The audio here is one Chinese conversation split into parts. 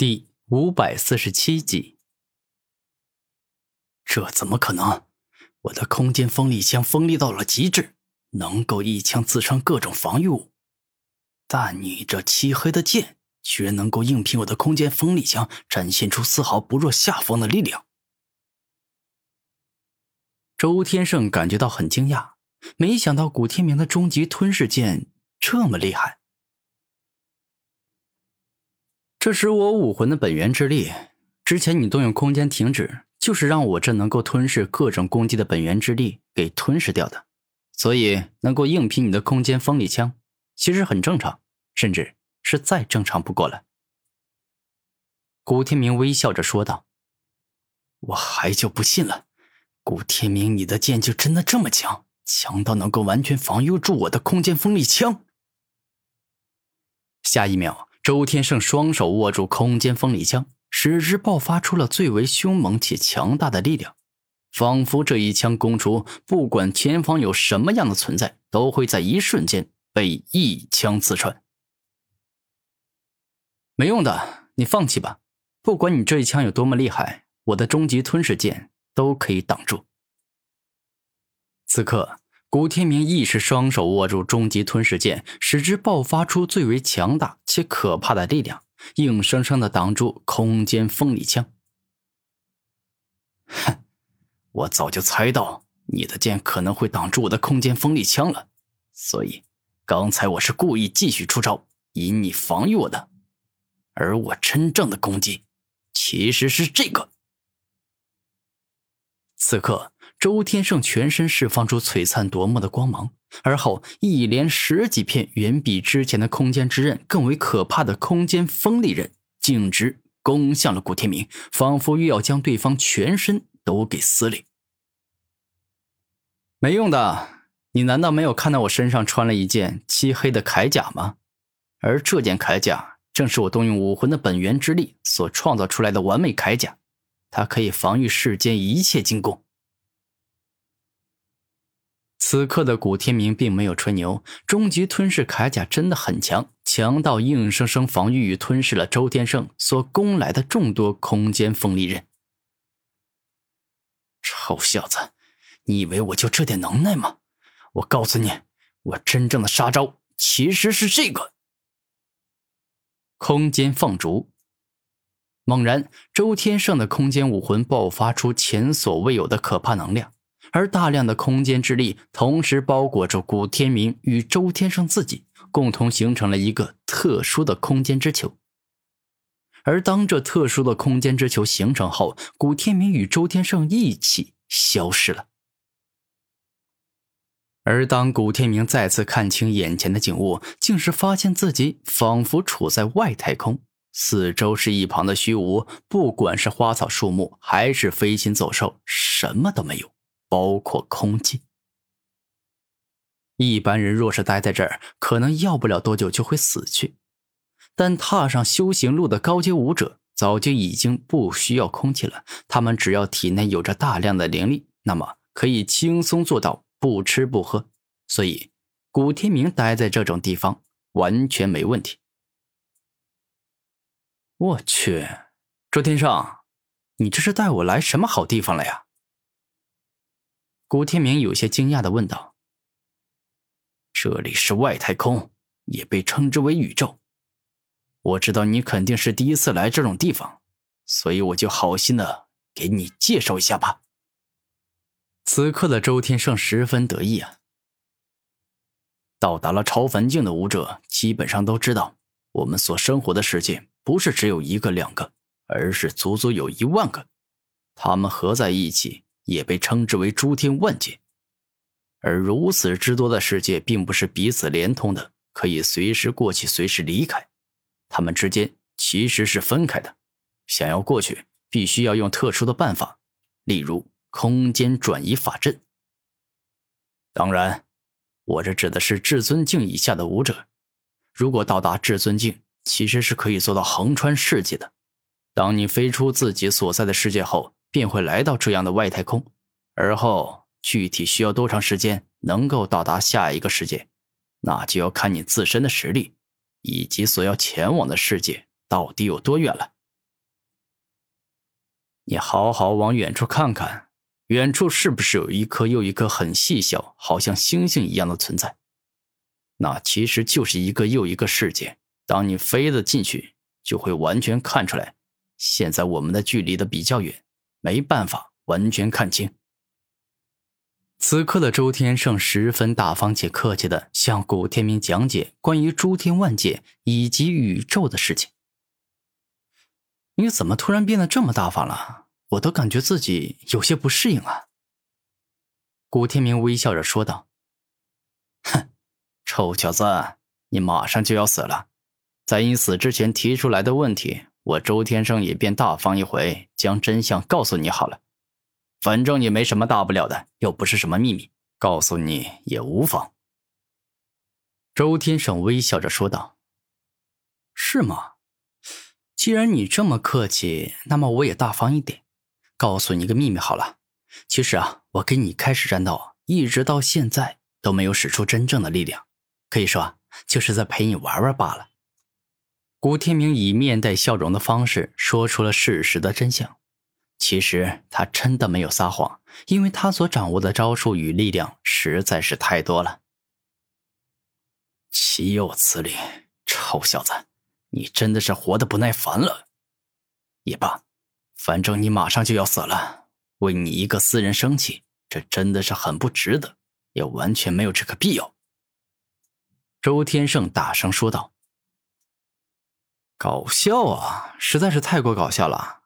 第五百四十七集，这怎么可能？我的空间锋利枪锋利到了极致，能够一枪刺穿各种防御物，但你这漆黑的剑居然能够硬凭我的空间锋利枪展现出丝毫不弱下风的力量。周天胜感觉到很惊讶，没想到古天明的终极吞噬剑这么厉害。这是我武魂的本源之力。之前你动用空间停止，就是让我这能够吞噬各种攻击的本源之力给吞噬掉的，所以能够硬拼你的空间锋利枪，其实很正常，甚至是再正常不过了。古天明微笑着说道：“我还就不信了，古天明，你的剑就真的这么强，强到能够完全防御住我的空间锋利枪？”下一秒。周天胜双手握住空间锋利枪，使之爆发出了最为凶猛且强大的力量，仿佛这一枪攻出，不管前方有什么样的存在，都会在一瞬间被一枪刺穿。没用的，你放弃吧。不管你这一枪有多么厉害，我的终极吞噬剑都可以挡住。此刻。古天明亦是双手握住终极吞噬剑，使之爆发出最为强大且可怕的力量，硬生生的挡住空间锋利枪。哼，我早就猜到你的剑可能会挡住我的空间锋利枪了，所以刚才我是故意继续出招，引你防御我的。而我真正的攻击，其实是这个。此刻。周天胜全身释放出璀璨夺目的光芒，而后一连十几片远比之前的空间之刃更为可怕的空间锋利刃，径直攻向了古天明，仿佛欲要将对方全身都给撕裂。没用的，你难道没有看到我身上穿了一件漆黑的铠甲吗？而这件铠甲正是我动用武魂的本源之力所创造出来的完美铠甲，它可以防御世间一切进攻。此刻的古天明并没有吹牛，终极吞噬铠甲真的很强，强到硬生生防御与吞噬了周天胜所攻来的众多空间锋利刃。臭小子，你以为我就这点能耐吗？我告诉你，我真正的杀招其实是这个——空间放逐。猛然，周天胜的空间武魂爆发出前所未有的可怕能量。而大量的空间之力同时包裹着古天明与周天胜自己，共同形成了一个特殊的空间之球。而当这特殊的空间之球形成后，古天明与周天胜一起消失了。而当古天明再次看清眼前的景物，竟是发现自己仿佛处在外太空，四周是一旁的虚无，不管是花草树木，还是飞禽走兽，什么都没有。包括空气。一般人若是待在这儿，可能要不了多久就会死去。但踏上修行路的高阶武者，早就已经不需要空气了。他们只要体内有着大量的灵力，那么可以轻松做到不吃不喝。所以，古天明待在这种地方完全没问题。我去，周天上，你这是带我来什么好地方了呀？古天明有些惊讶的问道：“这里是外太空，也被称之为宇宙。我知道你肯定是第一次来这种地方，所以我就好心的给你介绍一下吧。”此刻的周天胜十分得意啊！到达了超凡境的武者，基本上都知道，我们所生活的世界不是只有一个两个，而是足足有一万个，他们合在一起。也被称之为诸天万界，而如此之多的世界，并不是彼此连通的，可以随时过去，随时离开。他们之间其实是分开的。想要过去，必须要用特殊的办法，例如空间转移法阵。当然，我这指的是至尊境以下的武者。如果到达至尊境，其实是可以做到横穿世界的。当你飞出自己所在的世界后，便会来到这样的外太空，而后具体需要多长时间能够到达下一个世界，那就要看你自身的实力，以及所要前往的世界到底有多远了。你好好往远处看看，远处是不是有一颗又一颗很细小，好像星星一样的存在？那其实就是一个又一个世界。当你飞了进去，就会完全看出来。现在我们的距离的比较远，没办法完全看清。此刻的周天胜十分大方且客气的向古天明讲解关于诸天万界以及宇宙的事情。你怎么突然变得这么大方了？我都感觉自己有些不适应啊。古天明微笑着说道：“哼，臭小子，你马上就要死了，在你死之前提出来的问题，我周天生也便大方一回，将真相告诉你好了。”反正也没什么大不了的，又不是什么秘密，告诉你也无妨。”周天胜微笑着说道。“是吗？既然你这么客气，那么我也大方一点，告诉你一个秘密好了。其实啊，我跟你开始战斗，一直到现在都没有使出真正的力量，可以说就是在陪你玩玩罢了。”古天明以面带笑容的方式说出了事实的真相。其实他真的没有撒谎，因为他所掌握的招数与力量实在是太多了。岂有此理！臭小子，你真的是活得不耐烦了。也罢，反正你马上就要死了，为你一个私人生气，这真的是很不值得，也完全没有这个必要。”周天胜大声说道。“搞笑啊，实在是太过搞笑了。”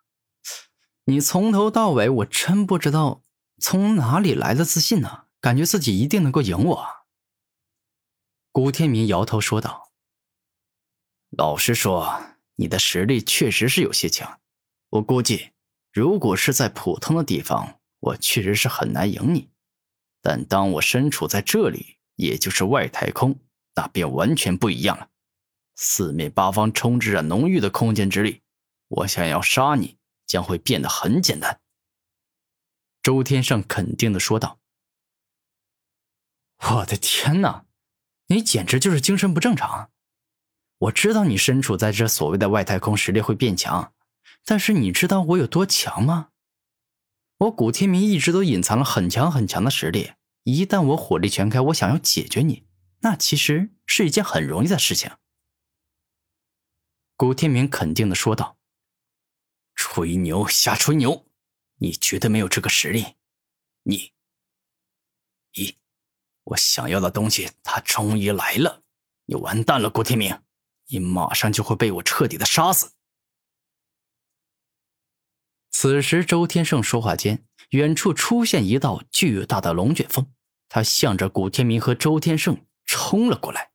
你从头到尾，我真不知道从哪里来的自信呢？感觉自己一定能够赢我。古天明摇头说道：“老实说，你的实力确实是有些强。我估计，如果是在普通的地方，我确实是很难赢你。但当我身处在这里，也就是外太空，那便完全不一样了。四面八方充斥着浓郁的空间之力，我想要杀你。”将会变得很简单。”周天胜肯定的说道。“我的天哪，你简直就是精神不正常！我知道你身处在这所谓的外太空，实力会变强，但是你知道我有多强吗？我古天明一直都隐藏了很强很强的实力，一旦我火力全开，我想要解决你，那其实是一件很容易的事情。”古天明肯定的说道。吹牛瞎吹牛，你绝对没有这个实力。你，一，我想要的东西，它终于来了。你完蛋了，古天明，你马上就会被我彻底的杀死。此时，周天胜说话间，远处出现一道巨大的龙卷风，它向着古天明和周天胜冲了过来。